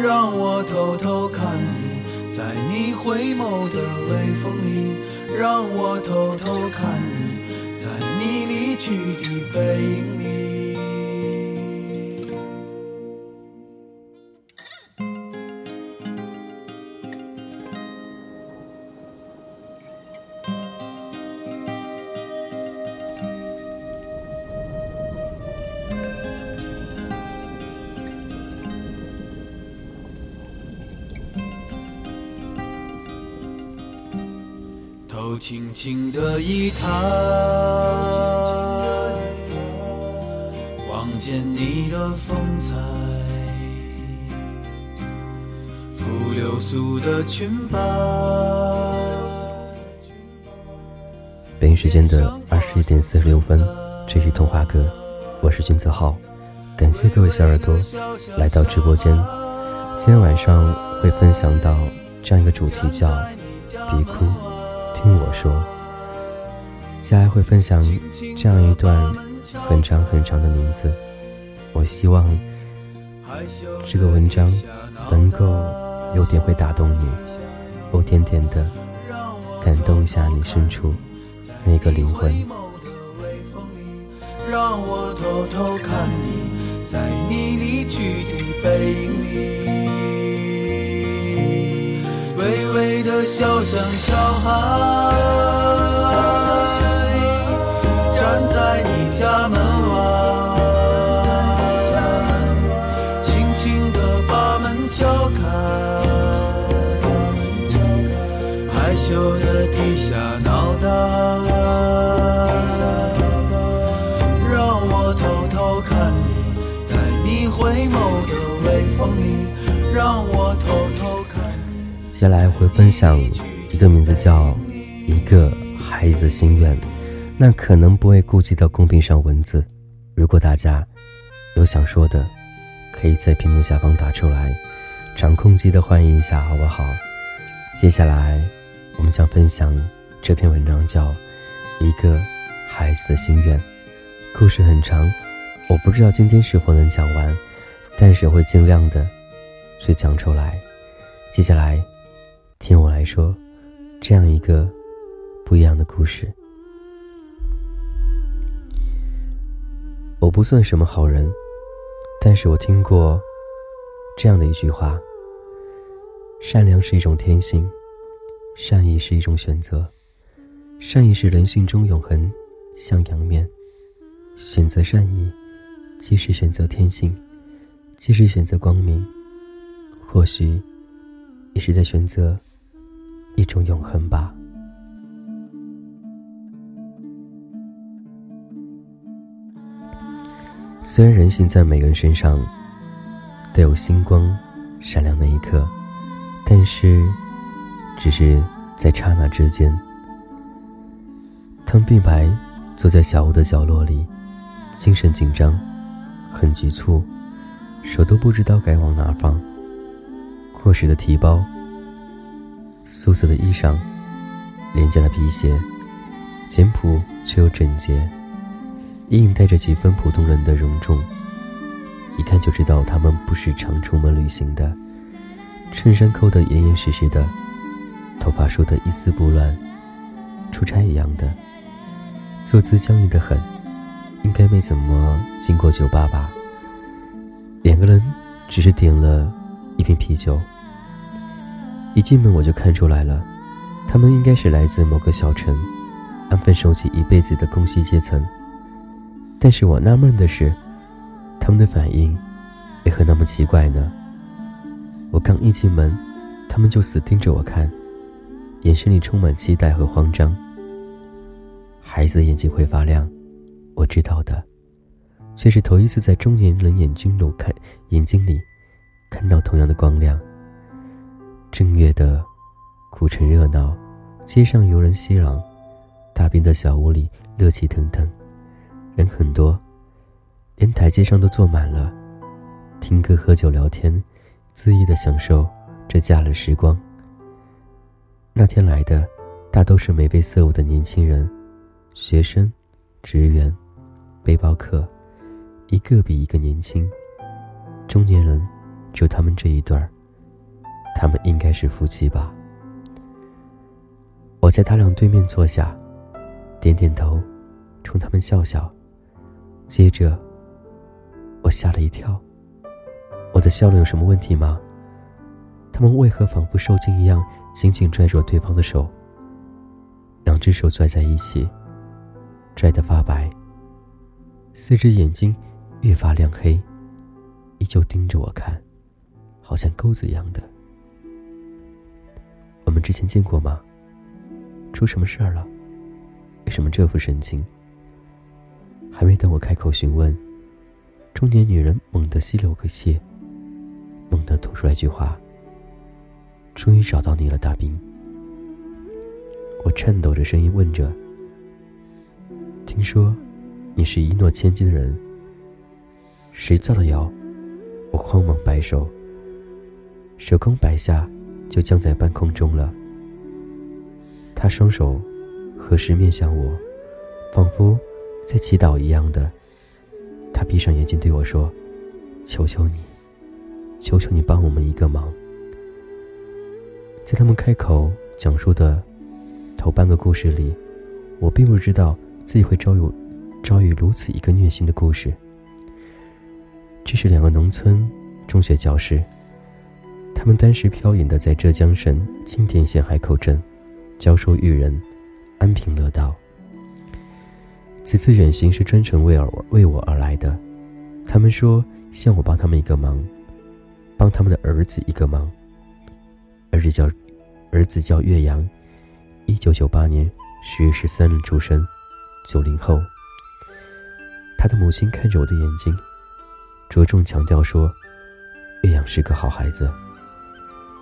让我偷偷看你，在你回眸的微风里，让我偷偷看你，在你离去的背影里。轻的一抬，望见你的风采，拂流苏的裙摆。北京时间的二十一点四十六分，这是童话哥，我是君子浩，感谢各位小耳朵来到直播间。今天晚上会分享到这样一个主题，叫别哭。听我说，接下来会分享这样一段很长很长的名字。我希望这个文章能够有点会打动你，有点点的感动一下你深处那个灵魂。让我偷偷看你，在你离去的背影里。笑，像小孩，接下来会分享一个名字叫《一个孩子的心愿》，那可能不会顾及到公屏上文字。如果大家有想说的，可以在屏幕下方打出来，掌控机的欢迎一下，好不好？接下来我们将分享这篇文章，叫《一个孩子的心愿》。故事很长，我不知道今天是否能讲完，但是会尽量的去讲出来。接下来。听我来说，这样一个不一样的故事。我不算什么好人，但是我听过这样的一句话：善良是一种天性，善意是一种选择。善意是人性中永恒向阳面，选择善意，即是选择天性，即是选择光明，或许也是在选择。一种永恒吧。虽然人性在每个人身上都有星光闪亮那一刻，但是只是在刹那之间。汤碧白坐在小屋的角落里，精神紧张，很局促，手都不知道该往哪放。过时的提包。素色的衣裳，廉价的皮鞋，简朴却又整洁，隐隐带着几分普通人的隆重。一看就知道他们不是常出门旅行的。衬衫扣得严严实实的，头发梳得一丝不乱，出差一样的，坐姿僵硬的很，应该没怎么进过酒吧吧。两个人只是点了一瓶啤酒。一进门我就看出来了，他们应该是来自某个小城，安分守己一辈子的工薪阶层。但是我纳闷的是，他们的反应为何那么奇怪呢？我刚一进门，他们就死盯着我看，眼神里充满期待和慌张。孩子的眼睛会发亮，我知道的，却是头一次在中年人眼睛里看眼睛里看到同样的光亮。正月的古城热闹，街上游人熙攘，大边的小屋里热气腾腾，人很多，连台阶上都坐满了，听歌、喝酒、聊天，恣意的享受这假日时光。那天来的，大都是眉飞色舞的年轻人，学生、职员、背包客，一个比一个年轻。中年人就他们这一对儿，他们应该是夫妻吧。我在他俩对面坐下，点点头，冲他们笑笑。接着，我吓了一跳。我的笑容有什么问题吗？他们为何仿佛受惊一样，紧紧拽住对方的手？两只手拽在一起，拽得发白。四只眼睛越发亮黑，依旧盯着我看，好像钩子一样的。我们之前见过吗？出什么事儿了？为什么这副神情？还没等我开口询问，中年女人猛地吸了口气，猛地吐出来一句话：“终于找到你了，大兵。”我颤抖着声音问着：“听说你是一诺千金的人，谁造的谣？”我慌忙摆手，手刚摆下，就僵在半空中了。他双手合十面向我，仿佛在祈祷一样的。他闭上眼睛对我说：“求求你，求求你帮我们一个忙。”在他们开口讲述的。头半个故事里，我并不知道自己会遭遇遭遇如此一个虐心的故事。这是两个农村中学教师，他们单时飘隐的在浙江省青田县海口镇教书育人，安贫乐道。此次远行是专程为而为我而来的，他们说希望我帮他们一个忙，帮他们的儿子一个忙。儿子叫儿子叫岳阳。一九九八年十月十三日出生，九零后。他的母亲看着我的眼睛，着重强调说：“岳阳是个好孩子。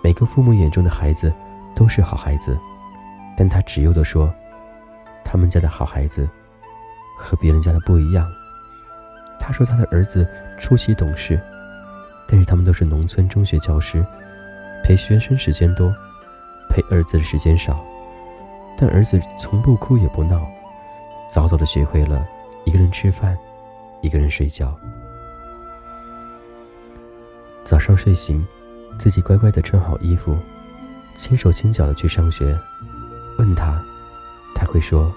每个父母眼中的孩子都是好孩子。”但他执拗地说：“他们家的好孩子和别人家的不一样。”他说他的儿子出奇懂事，但是他们都是农村中学教师，陪学生时间多，陪儿子的时间少。但儿子从不哭也不闹，早早的学会了一个人吃饭，一个人睡觉。早上睡醒，自己乖乖的穿好衣服，轻手轻脚的去上学。问他，他会说：“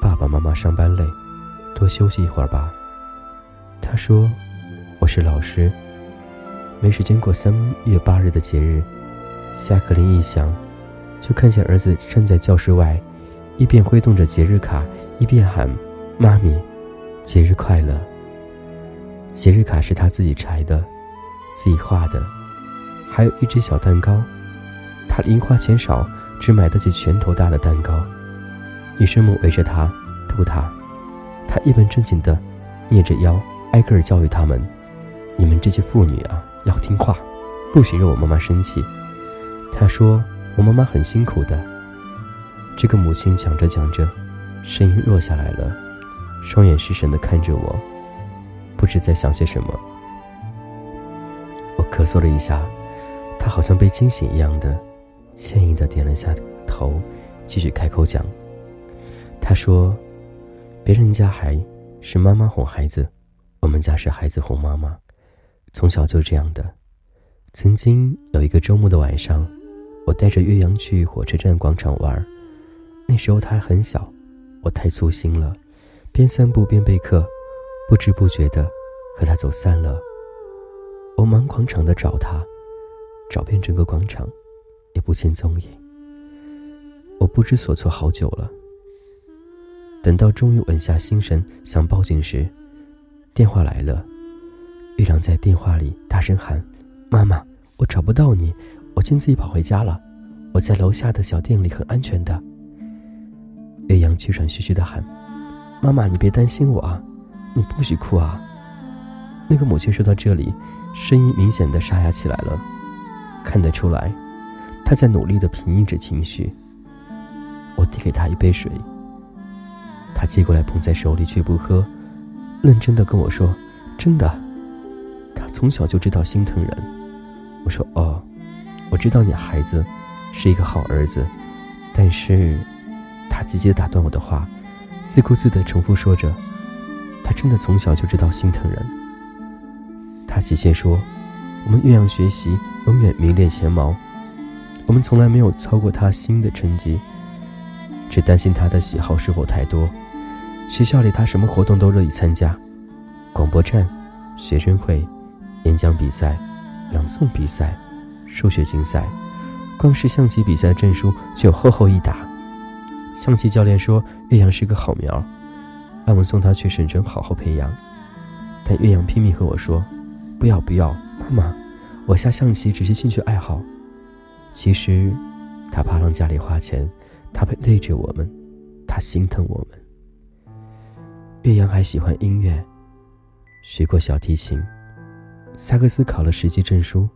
爸爸妈妈上班累，多休息一会儿吧。”他说：“我是老师，没时间过三月八日的节日。”下课铃一响。就看见儿子站在教室外，一边挥动着节日卡，一边喊：“妈咪，节日快乐。”节日卡是他自己裁的，自己画的，还有一只小蛋糕。他零花钱少，只买得起拳头大的蛋糕。女生们围着他逗他，他一本正经的捏着腰，挨个儿教育他们：“你们这些妇女啊，要听话，不许惹我妈妈生气。”他说。我妈妈很辛苦的。这个母亲讲着讲着，声音弱下来了，双眼失神的看着我，不知在想些什么。我咳嗽了一下，他好像被惊醒一样的，歉意的点了下头，继续开口讲。他说：“别人家还是妈妈哄孩子，我们家是孩子哄妈妈，从小就这样的。曾经有一个周末的晚上。”我带着岳阳去火车站广场玩，那时候他还很小，我太粗心了，边散步边备课，不知不觉的和他走散了。我满广场的找他，找遍整个广场，也不见踪影。我不知所措好久了。等到终于稳下心神想报警时，电话来了，岳阳在电话里大声喊：“妈妈，我找不到你。”我竟自己跑回家了，我在楼下的小店里很安全的。岳阳气喘吁吁的喊：“妈妈，你别担心我啊，你不许哭啊。”那个母亲说到这里，声音明显的沙哑起来了，看得出来，她在努力的平抑着情绪。我递给她一杯水，她接过来捧在手里却不喝，认真的跟我说：“真的，他从小就知道心疼人。”我说：“哦。”我知道你孩子是一个好儿子，但是，他急急的打断我的话，自顾自的重复说着：“他真的从小就知道心疼人。”他急切说：“我们岳阳学习永远名列前茅，我们从来没有超过他新的成绩，只担心他的喜好是否太多。学校里他什么活动都乐意参加，广播站、学生会、演讲比赛、朗诵比赛、数学竞赛，光是象棋比赛的证书就有厚厚一沓。象棋教练说岳阳是个好苗，让我送他去省城好好培养。但岳阳拼命和我说：“不要不要，妈，我下象棋只是兴趣爱好。”其实，他怕让家里花钱，他会累着我们，他心疼我们。岳阳还喜欢音乐，学过小提琴，萨克斯考了十级证书，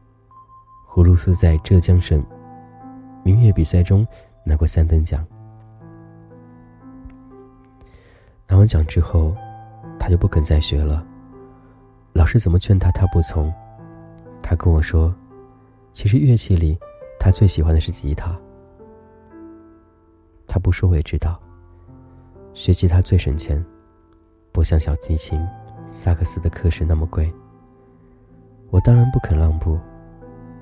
葫芦丝在浙江省民乐比赛中拿过三等奖。拿完奖之后，他就不肯再学了。老师怎么劝他，他不从。他跟我说，其实乐器里，他最喜欢的是吉他。他不说我也知道，学吉他最省钱。不像小提琴、萨克斯的课时那么贵。我当然不肯让步，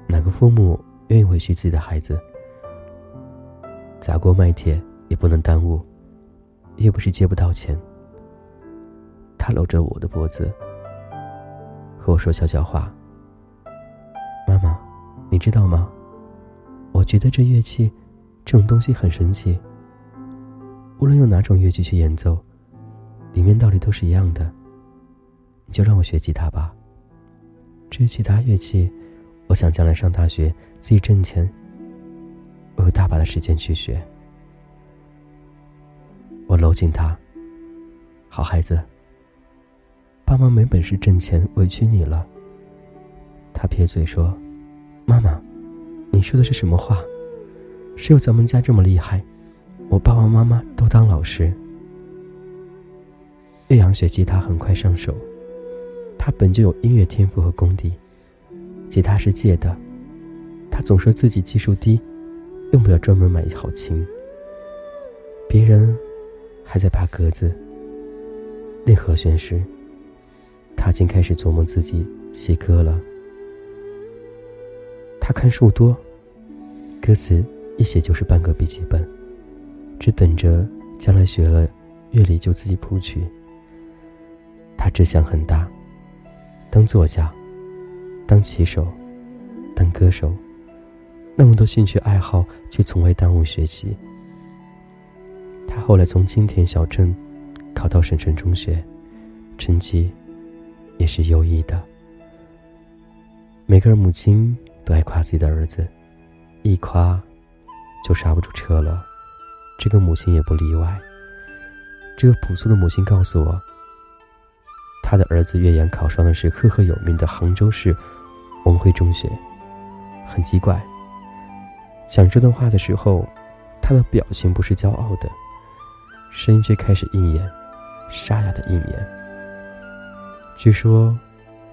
哪个父母愿意委屈自己的孩子？砸锅卖铁也不能耽误，又不是借不到钱。他搂着我的脖子，和我说悄悄话：“妈妈，你知道吗？我觉得这乐器，这种东西很神奇。无论用哪种乐器去演奏。”里面道理都是一样的，你就让我学吉他吧。至于其他乐器，我想将来上大学自己挣钱，我有大把的时间去学。我搂紧他，好孩子。爸妈没本事挣钱，委屈你了。他撇嘴说：“妈妈，你说的是什么话？谁有咱们家这么厉害？我爸爸妈妈都当老师。”岳阳学吉他很快上手，他本就有音乐天赋和功底。吉他是借的，他总说自己技术低，用不了专门买好琴。别人还在爬格子、练和弦时，他已经开始琢磨自己写歌了。他看书多，歌词一写就是半个笔记本，只等着将来学了乐理就自己谱曲。他志向很大，当作家，当棋手，当歌手，那么多兴趣爱好却从未耽误学习。他后来从青田小镇考到省城中学，成绩也是优异的。每个人母亲都爱夸自己的儿子，一夸就刹不住车了，这个母亲也不例外。这个朴素的母亲告诉我。他的儿子岳阳考上的是赫赫有名的杭州市文汇中学，很奇怪。讲这段话的时候，他的表情不是骄傲的，声音却开始应验，沙哑的应验。据说，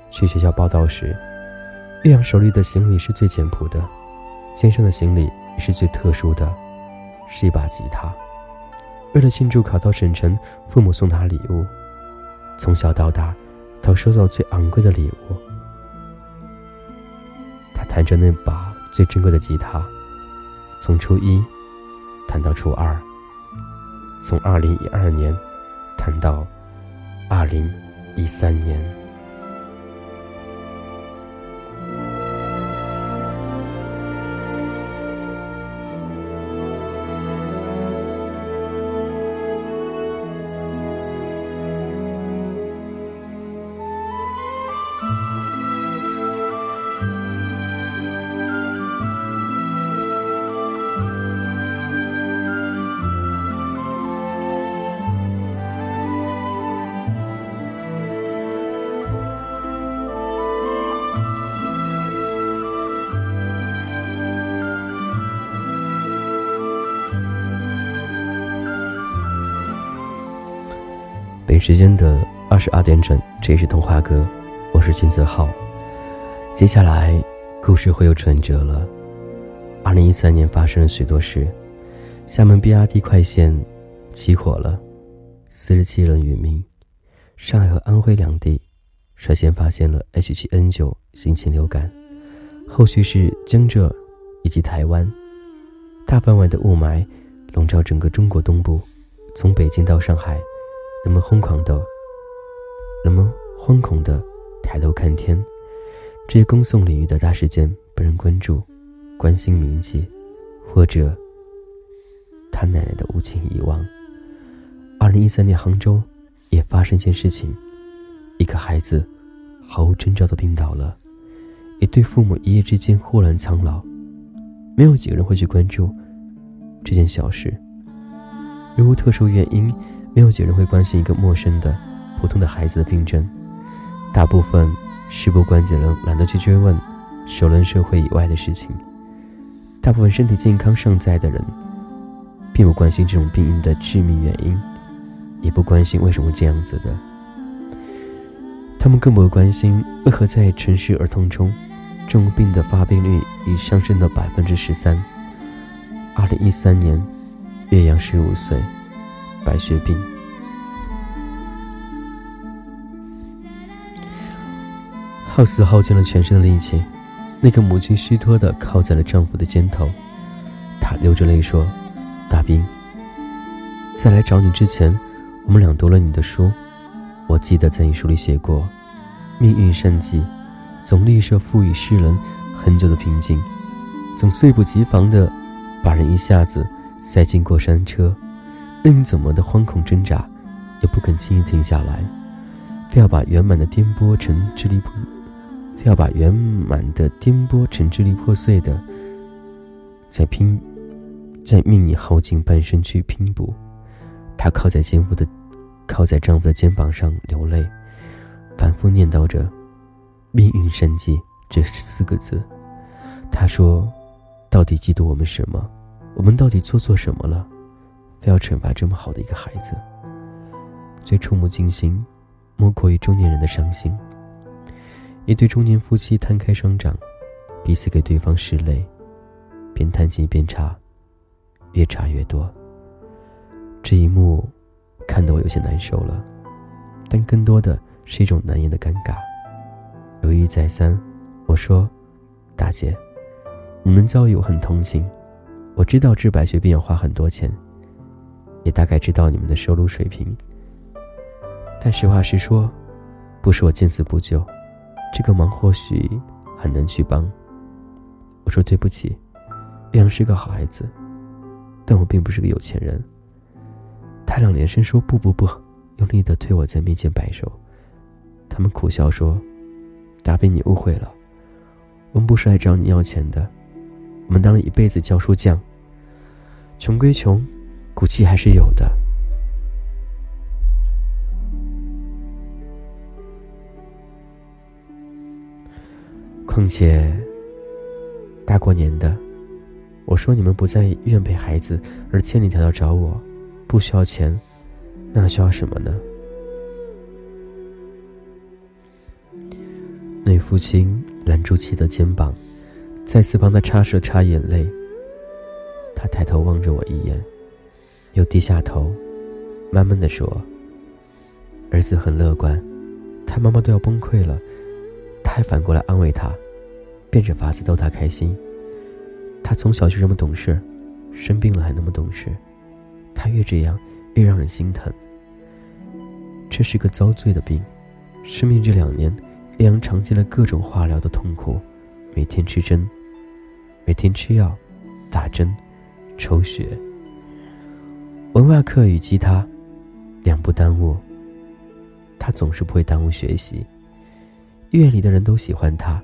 去学校报道时，岳阳手里的行李是最简朴的，先生的行李是最特殊的，是一把吉他。为了庆祝考到省城，父母送他礼物。从小到大，都收到最昂贵的礼物。他弹着那把最珍贵的吉他，从初一弹到初二，从二零一二年弹到二零一三年。时间的二十二点整，这里是童话哥，我是金泽浩。接下来故事会有转折了。二零一三年发生了许多事，厦门 BRT 快线起火了，四十七人殒命。上海和安徽两地率先发现了 H7N9 新型流感。后续是江浙以及台湾，大范围的雾霾笼罩整个中国东部，从北京到上海，那么疯狂的，那么惶恐的抬头看天。这些公送领域的大事件被人关注、关心铭记，或者他奶奶的无情遗忘。二零一三年杭州也发生一件事情，一个孩子毫无征兆的病倒了，一对父母一夜之间忽然苍老，没有几个人会去关注这件小事。如无特殊原因，没有几人会关心一个陌生的、普通的孩子的病症，大部分。事不关己人懒得去追问熟人社会以外的事情。大部分身体健康尚在的人，并不关心这种病因的致命原因，也不关心为什么这样子的。他们更不会关心为何在城市儿童中，这种病的发病率已上升到百分之十三。二零一三年，岳阳十五岁，白血病。耗死耗尽了全身的力气，那个母亲虚脱的靠在了丈夫的肩头，她流着泪说：“大兵，在来找你之前，我们俩读了你的书。我记得在你书里写过，命运善计，总吝啬赋予世人很久的平静，总猝不及防的把人一下子塞进过山车，任你怎么的惶恐挣扎，也不肯轻易停下来，非要把圆满的颠簸成支离破。”非要把圆满的颠簸成支离破碎的，在拼，在命你耗尽半生去拼搏。她靠在肩夫的，靠在丈夫的肩膀上流泪，反复念叨着“命运神迹”这四个字。她说：“到底嫉妒我们什么？我们到底做错什么了？非要惩罚这么好的一个孩子？”最触目惊心，莫过于中年人的伤心。一对中年夫妻摊开双掌，彼此给对方拭泪，边叹气边茶，越茶越多。这一幕看得我有些难受了，但更多的是一种难言的尴尬。犹豫再三，我说：“大姐，你们遭遇我很同情，我知道治白血病要花很多钱，也大概知道你们的收入水平。但实话实说，不是我见死不救。”这个忙或许很难去帮。我说对不起，岳阳是个好孩子，但我并不是个有钱人。他俩连声说不不不，用力的推我在面前摆手。他们苦笑说：“大飞，你误会了，我们不是来找你要钱的。我们当了一辈子教书匠，穷归穷，骨气还是有的。”况且，大过年的，我说你们不在医院陪孩子，而千里迢迢找我，不需要钱，那需要什么呢？那父亲揽住妻的肩膀，再次帮他擦拭擦眼泪。他抬头望着我一眼，又低下头，慢慢的说：“儿子很乐观，他妈妈都要崩溃了。”他还反过来安慰他，变着法子逗他开心。他从小就这么懂事，生病了还那么懂事。他越这样，越让人心疼。这是个遭罪的病，生病这两年，叶阳尝尽了各种化疗的痛苦，每天吃针，每天吃药，打针，抽血。文化课与吉他，两不耽误。他总是不会耽误学习。医院里的人都喜欢他，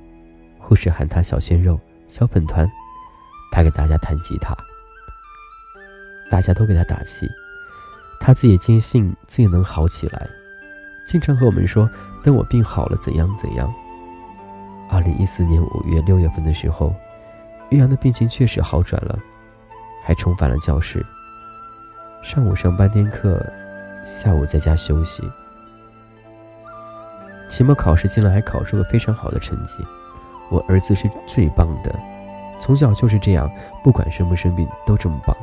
护士喊他“小鲜肉”“小粉团”，他给大家弹吉他，大家都给他打气，他自己坚信自己能好起来，经常和我们说：“等我病好了，怎样怎样。”二零一四年五月六月份的时候，岳阳的病情确实好转了，还重返了教室，上午上半天课，下午在家休息。期末考试竟然还考出了非常好的成绩，我儿子是最棒的，从小就是这样，不管生不生病都这么棒。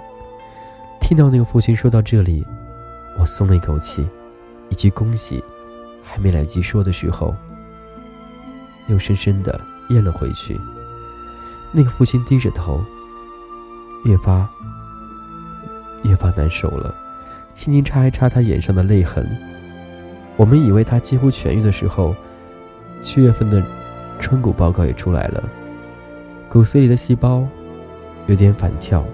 听到那个父亲说到这里，我松了一口气，一句恭喜还没来及说的时候，又深深的咽了回去。那个父亲低着头，越发越发难受了，轻轻擦一擦他眼上的泪痕。我们以为他几乎痊愈的时候，七月份的春骨报告也出来了，骨髓里的细胞有点反跳，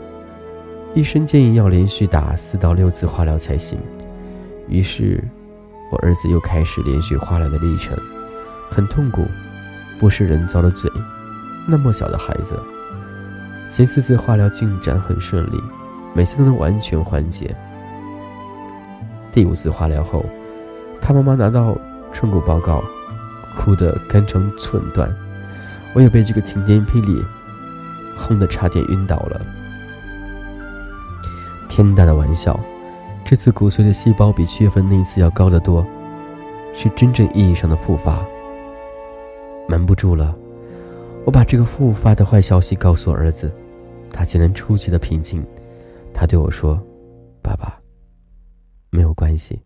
医生建议要连续打四到六次化疗才行。于是，我儿子又开始连续化疗的历程，很痛苦，不是人造的嘴。那么小的孩子，前四次化疗进展很顺利，每次都能完全缓解。第五次化疗后，他妈妈拿到春骨报告，哭得肝肠寸断，我也被这个晴天霹雳轰得差点晕倒了。天大的玩笑！这次骨髓的细胞比七月份那一次要高得多，是真正意义上的复发。瞒不住了，我把这个复发的坏消息告诉儿子，他竟然出奇的平静。他对我说：“爸爸，没有关系，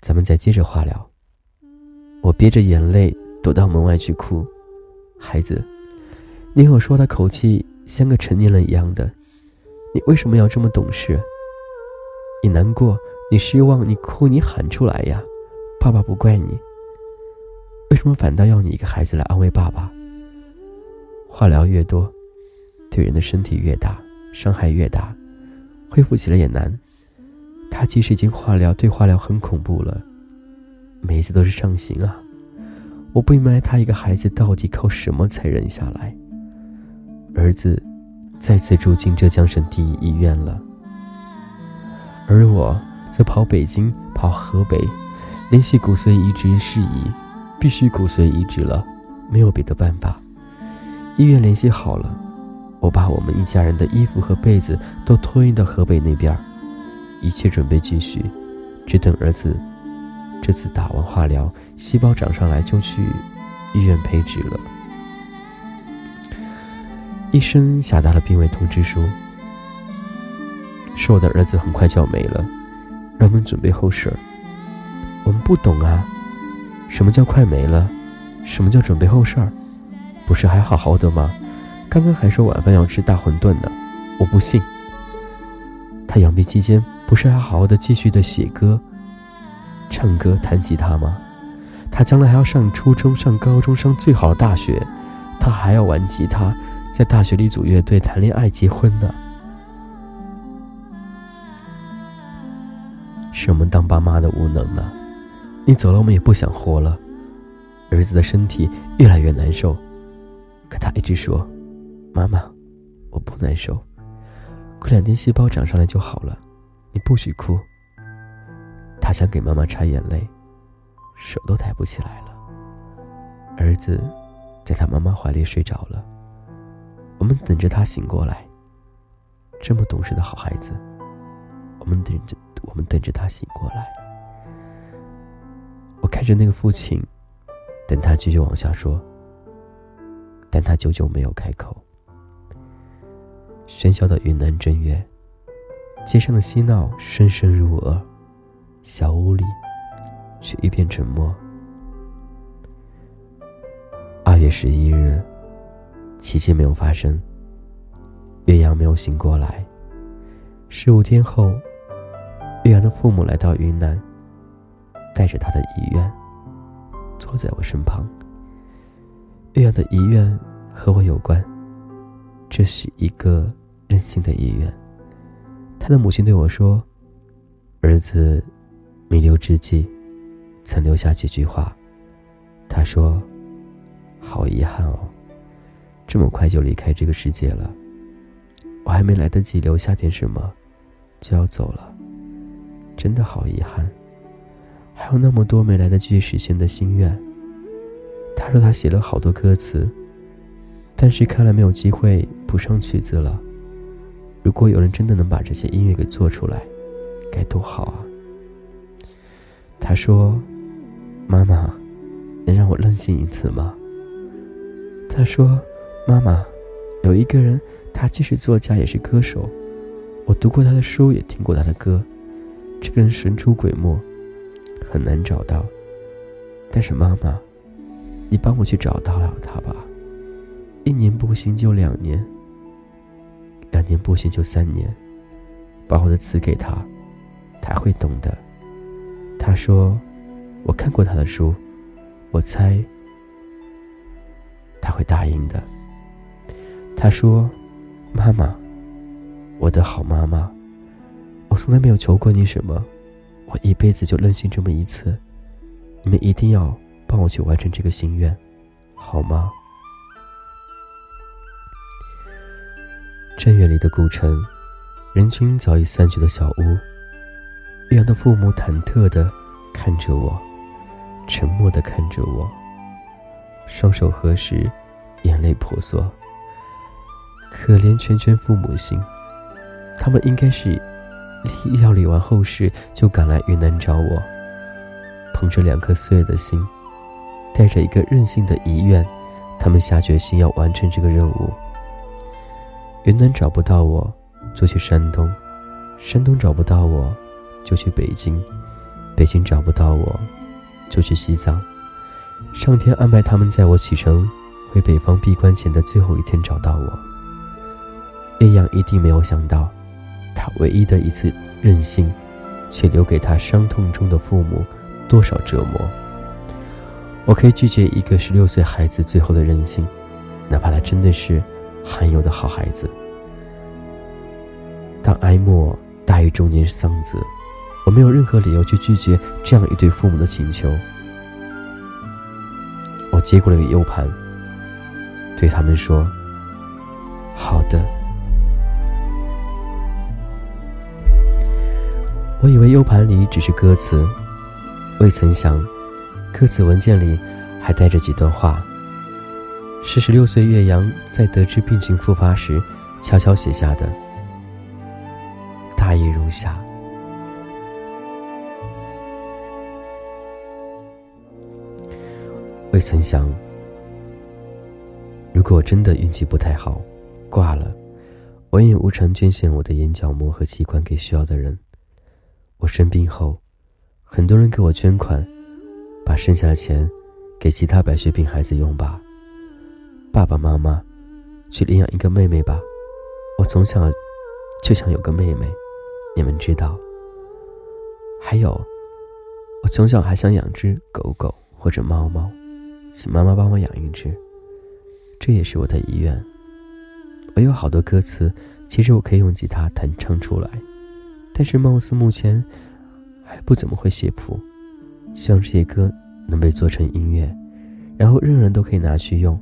咱们再接着化疗。”我憋着眼泪躲到门外去哭。孩子，你和我说的口气像个成年人一样的，你为什么要这么懂事？你难过，你失望，你哭，你喊出来呀！爸爸不怪你。为什么反倒要你一个孩子来安慰爸爸？化疗越多，对人的身体越大，伤害越大，恢复起来也难。他其实已经化疗，对化疗很恐怖了，每一次都是上刑啊！我不明白他一个孩子到底靠什么才忍下来。儿子再次住进浙江省第一医院了。而我则跑北京，跑河北，联系骨髓移植事宜，必须骨髓移植了，没有别的办法。医院联系好了，我把我们一家人的衣服和被子都托运到河北那边，一切准备继续，只等儿子这次打完化疗，细胞长上来就去医院培植了。医生下达了病危通知书。说我的儿子很快就要没了，让我们准备后事儿。我们不懂啊，什么叫快没了？什么叫准备后事儿？不是还好好的吗？刚刚还说晚饭要吃大馄饨呢，我不信。他养病期间不是还好好的继续的写歌、唱歌、弹吉他吗？他将来还要上初中、上高中、上最好的大学，他还要玩吉他，在大学里组乐队、谈恋爱、结婚呢。是我们当爸妈的无能呢。你走了，我们也不想活了。儿子的身体越来越难受，可他一直说：“妈妈，我不难受，过两天细胞长上来就好了，你不许哭。”他想给妈妈擦眼泪，手都抬不起来了。儿子在他妈妈怀里睡着了，我们等着他醒过来。这么懂事的好孩子，我们等着。我们等着他醒过来。我看着那个父亲，等他继续往下说，但他久久没有开口。喧嚣的云南正月，街上的嬉闹声声入耳，小屋里却一片沉默。二月十一日，奇迹没有发生，岳阳没有醒过来。十五天后。岳阳的父母来到云南，带着他的遗愿，坐在我身旁。岳阳的遗愿和我有关，这是一个任性的意愿。他的母亲对我说：“儿子弥留之际，曾留下几句话。他说：‘好遗憾哦，这么快就离开这个世界了。我还没来得及留下点什么，就要走了。’”真的好遗憾，还有那么多没来得及实现的心愿。他说他写了好多歌词，但是看来没有机会谱上曲子了。如果有人真的能把这些音乐给做出来，该多好啊！他说：“妈妈，能让我任性一次吗？”他说：“妈妈，有一个人，他既是作家也是歌手，我读过他的书，也听过他的歌。”这个人神出鬼没，很难找到。但是妈妈，你帮我去找到了他吧，一年不行就两年，两年不行就三年，把我的词给他，他会懂的。他说：“我看过他的书，我猜他会答应的。”他说：“妈妈，我的好妈妈，我从来没有求过你什么，我一辈子就任性这么一次，你们一定要帮我去完成这个心愿，好吗？”正月里的古城，人群早已散去的小屋，岳阳的父母忐忑的看着我，沉默的看着我，双手合十，眼泪婆娑。可怜圈圈父母心，他们应该是料理完后事就赶来云南找我，捧着两颗碎的心，带着一个任性的遗愿，他们下决心要完成这个任务。云南找不到我，就去山东；山东找不到我，就去北京；北京找不到我，就去西藏。上天安排他们在我启程回北方闭关前的最后一天找到我。岳阳一定没有想到，他唯一的一次任性，却留给他伤痛中的父母多少折磨。我可以拒绝一个十六岁孩子最后的任性，哪怕他真的是。罕有的好孩子。当哀莫大于中年丧子，我没有任何理由去拒绝这样一对父母的请求。我接过了个 U 盘，对他们说：“好的。”我以为 U 盘里只是歌词，未曾想，歌词文件里还带着几段话。是十六岁岳阳在得知病情复发时，悄悄写下的。大意如下：未曾想，如果我真的运气不太好，挂了，我也无偿捐献我的眼角膜和器官给需要的人。我生病后，很多人给我捐款，把剩下的钱给其他白血病孩子用吧。爸爸妈妈，去领养一个妹妹吧。我从小就想有个妹妹，你们知道。还有，我从小还想养只狗狗或者猫猫，请妈妈帮我养一只。这也是我的遗愿。我有好多歌词，其实我可以用吉他弹唱出来，但是貌似目前还不怎么会写谱。希望这些歌能被做成音乐，然后任人都可以拿去用。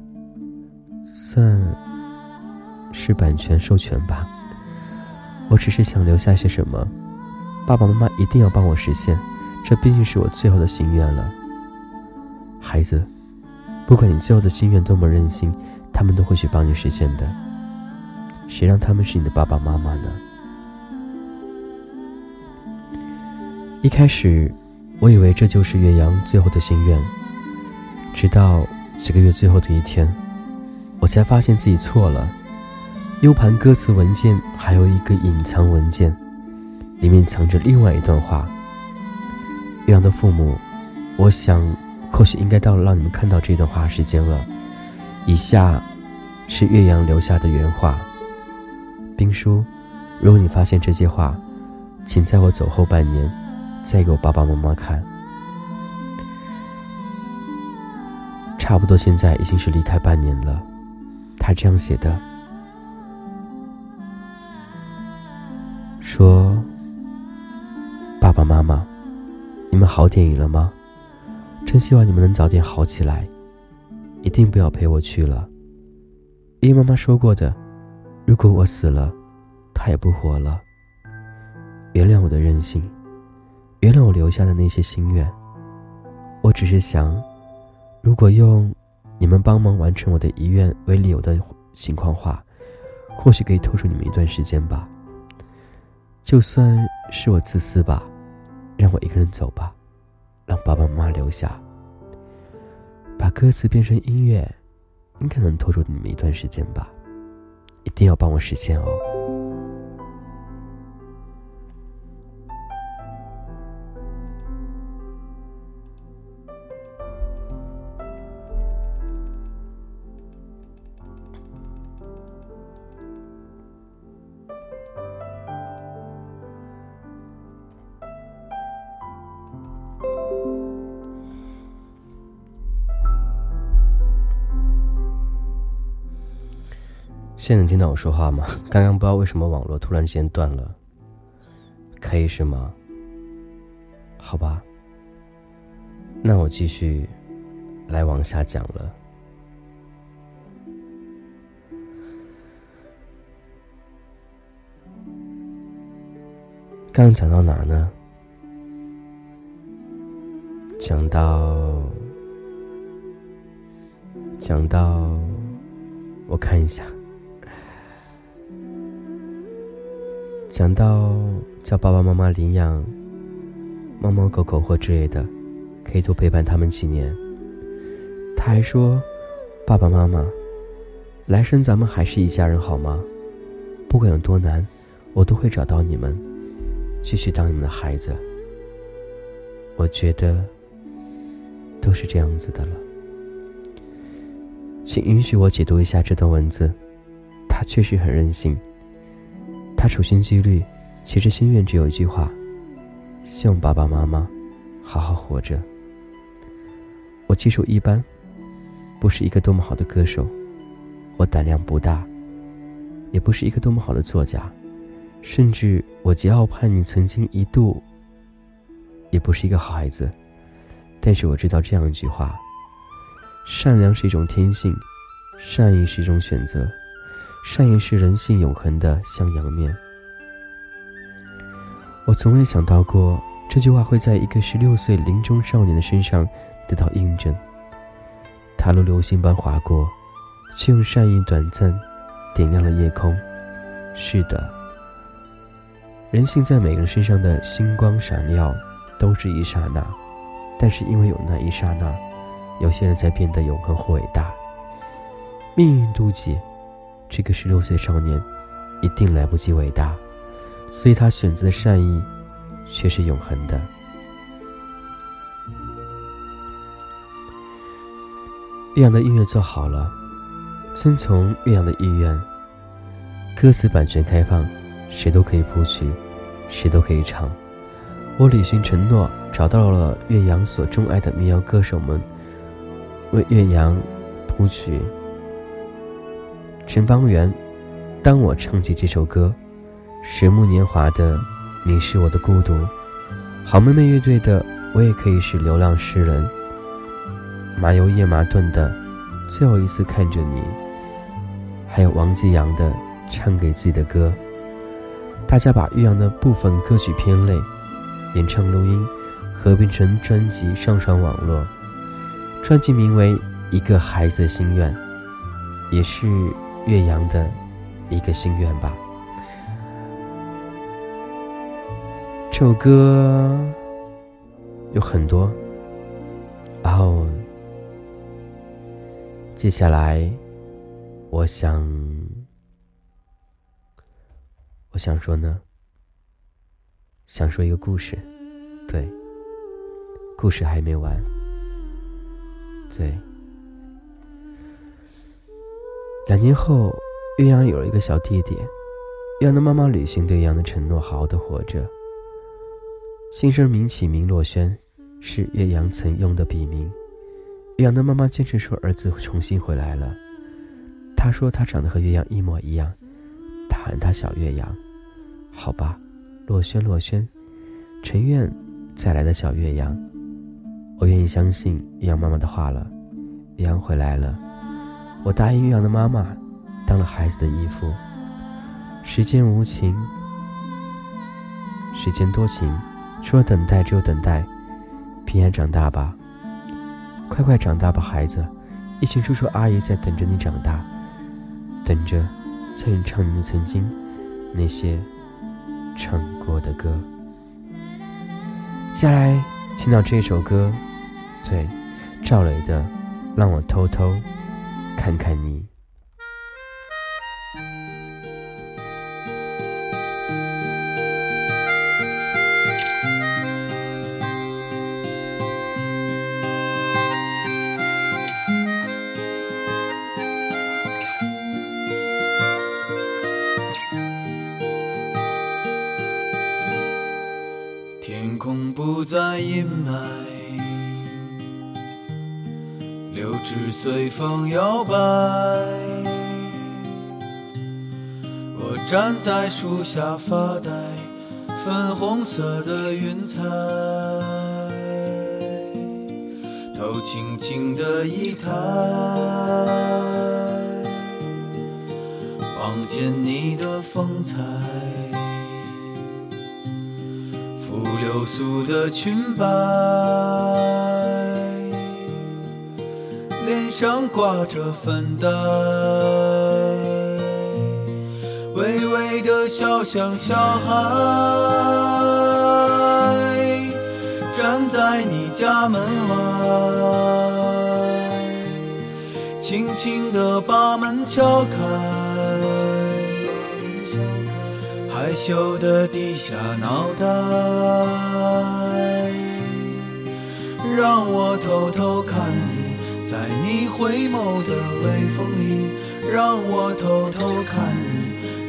算是版权授权吧。我只是想留下些什么，爸爸妈妈一定要帮我实现，这毕竟是我最后的心愿了。孩子，不管你最后的心愿多么任性，他们都会去帮你实现的。谁让他们是你的爸爸妈妈呢？一开始，我以为这就是岳阳最后的心愿，直到几个月最后的一天。我才发现自己错了。U 盘歌词文件还有一个隐藏文件，里面藏着另外一段话。岳阳的父母，我想或许应该到了让你们看到这段话时间了。以下是岳阳留下的原话：冰叔，如果你发现这些话，请在我走后半年再给我爸爸妈妈看。差不多现在已经是离开半年了。他这样写的：“说，爸爸妈妈，你们好点影了吗？真希望你们能早点好起来，一定不要陪我去了。因为妈妈说过的，如果我死了，他也不活了。原谅我的任性，原谅我留下的那些心愿。我只是想，如果用……”你们帮忙完成我的遗愿为理由的情况话，或许可以拖住你们一段时间吧。就算是我自私吧，让我一个人走吧，让爸爸妈妈留下。把歌词变成音乐，应该能拖住你们一段时间吧。一定要帮我实现哦。现在能听到我说话吗？刚刚不知道为什么网络突然之间断了，可以是吗？好吧，那我继续来往下讲了。刚讲到哪呢？讲到讲到，我看一下。想到叫爸爸妈妈领养猫猫狗狗或之类的，可以多陪伴他们几年。他还说：“爸爸妈妈，来生咱们还是一家人好吗？不管有多难，我都会找到你们，继续当你们的孩子。”我觉得都是这样子的了。请允许我解读一下这段文字，他确实很任性。他处心积虑，其实心愿只有一句话：希望爸爸妈妈好好活着。我技术一般，不是一个多么好的歌手，我胆量不大，也不是一个多么好的作家，甚至我桀骜叛逆，曾经一度也不是一个好孩子。但是我知道这样一句话：善良是一种天性，善意是一种选择。善意是人性永恒的向阳面。我从未想到过这句话会在一个十六岁林中少年的身上得到印证。他如流星般划过，却用善意短暂点亮了夜空。是的，人性在每个人身上的星光闪耀，都是一刹那，但是因为有那一刹那，有些人才变得永恒或伟大。命运妒忌。这个十六岁少年，一定来不及伟大，所以他选择的善意，却是永恒的。岳阳的音乐做好了，遵从岳阳的意愿。歌词版权开放，谁都可以谱曲，谁都可以唱。我履行承诺，找到了岳阳所钟爱的民谣歌手们，为岳阳谱曲。陈方圆，当我唱起这首歌，十木年华的《你是我的孤独》，好妹妹乐队的《我也可以是流浪诗人》，麻油叶麻顿的《最后一次看着你》，还有王继阳的《唱给自己的歌》，大家把岳阳的部分歌曲偏类、演唱录音合并成专辑上传网络，专辑名为《一个孩子的心愿》，也是。岳阳的一个心愿吧。这首歌有很多，然后接下来我想，我想说呢，想说一个故事，对，故事还没完，对。两年后，岳阳有了一个小弟弟。岳阳的妈妈履行对岳阳的承诺，好好的活着。新生名起名洛轩，是岳阳曾用的笔名。岳阳的妈妈坚持说儿子重新回来了。他说他长得和岳阳一模一样，他喊他小岳阳。好吧，洛轩洛轩，陈愿再来的小岳阳。我愿意相信岳阳妈妈的话了。岳阳回来了。我答应岳阳的妈妈，当了孩子的义父。时间无情，时间多情，除了等待，只有等待。平安长大吧，快快长大吧，孩子。一群叔叔阿姨在等着你长大，等着教你唱你曾经那些唱过的歌。接下来听到这首歌，对，赵雷的《让我偷偷》。看看你。随风摇摆，我站在树下发呆，粉红色的云彩，头轻轻的一抬，望见你的风采，拂流苏的裙摆，脸上挂着粉黛。微微的笑，像小孩，站在你家门外，轻轻地把门敲开，害羞的低下脑袋，让我偷偷看，在你回眸的微风里，让我偷偷看你。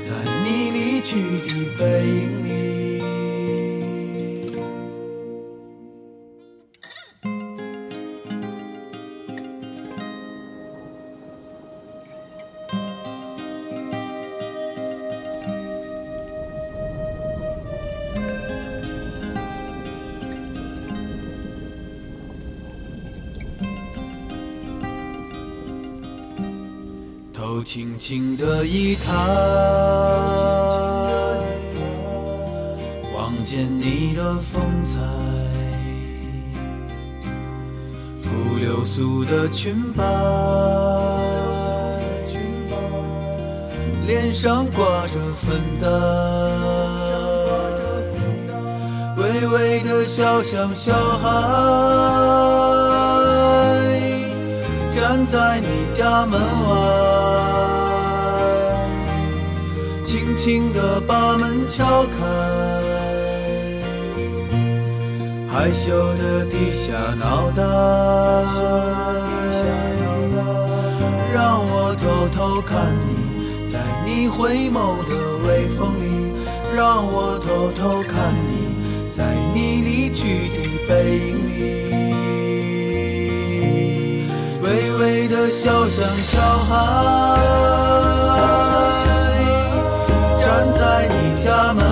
在你离去的背影里，轻轻的一抬。见你的风采，拂流苏的裙摆，脸上挂着粉黛，微微的笑像小孩，站在你家门外，轻轻地把门敲开。害羞的低下脑袋，让我偷偷看你，在你回眸的微风里，让我偷偷看你，在你离去的背影里，微微的笑像小孩。家门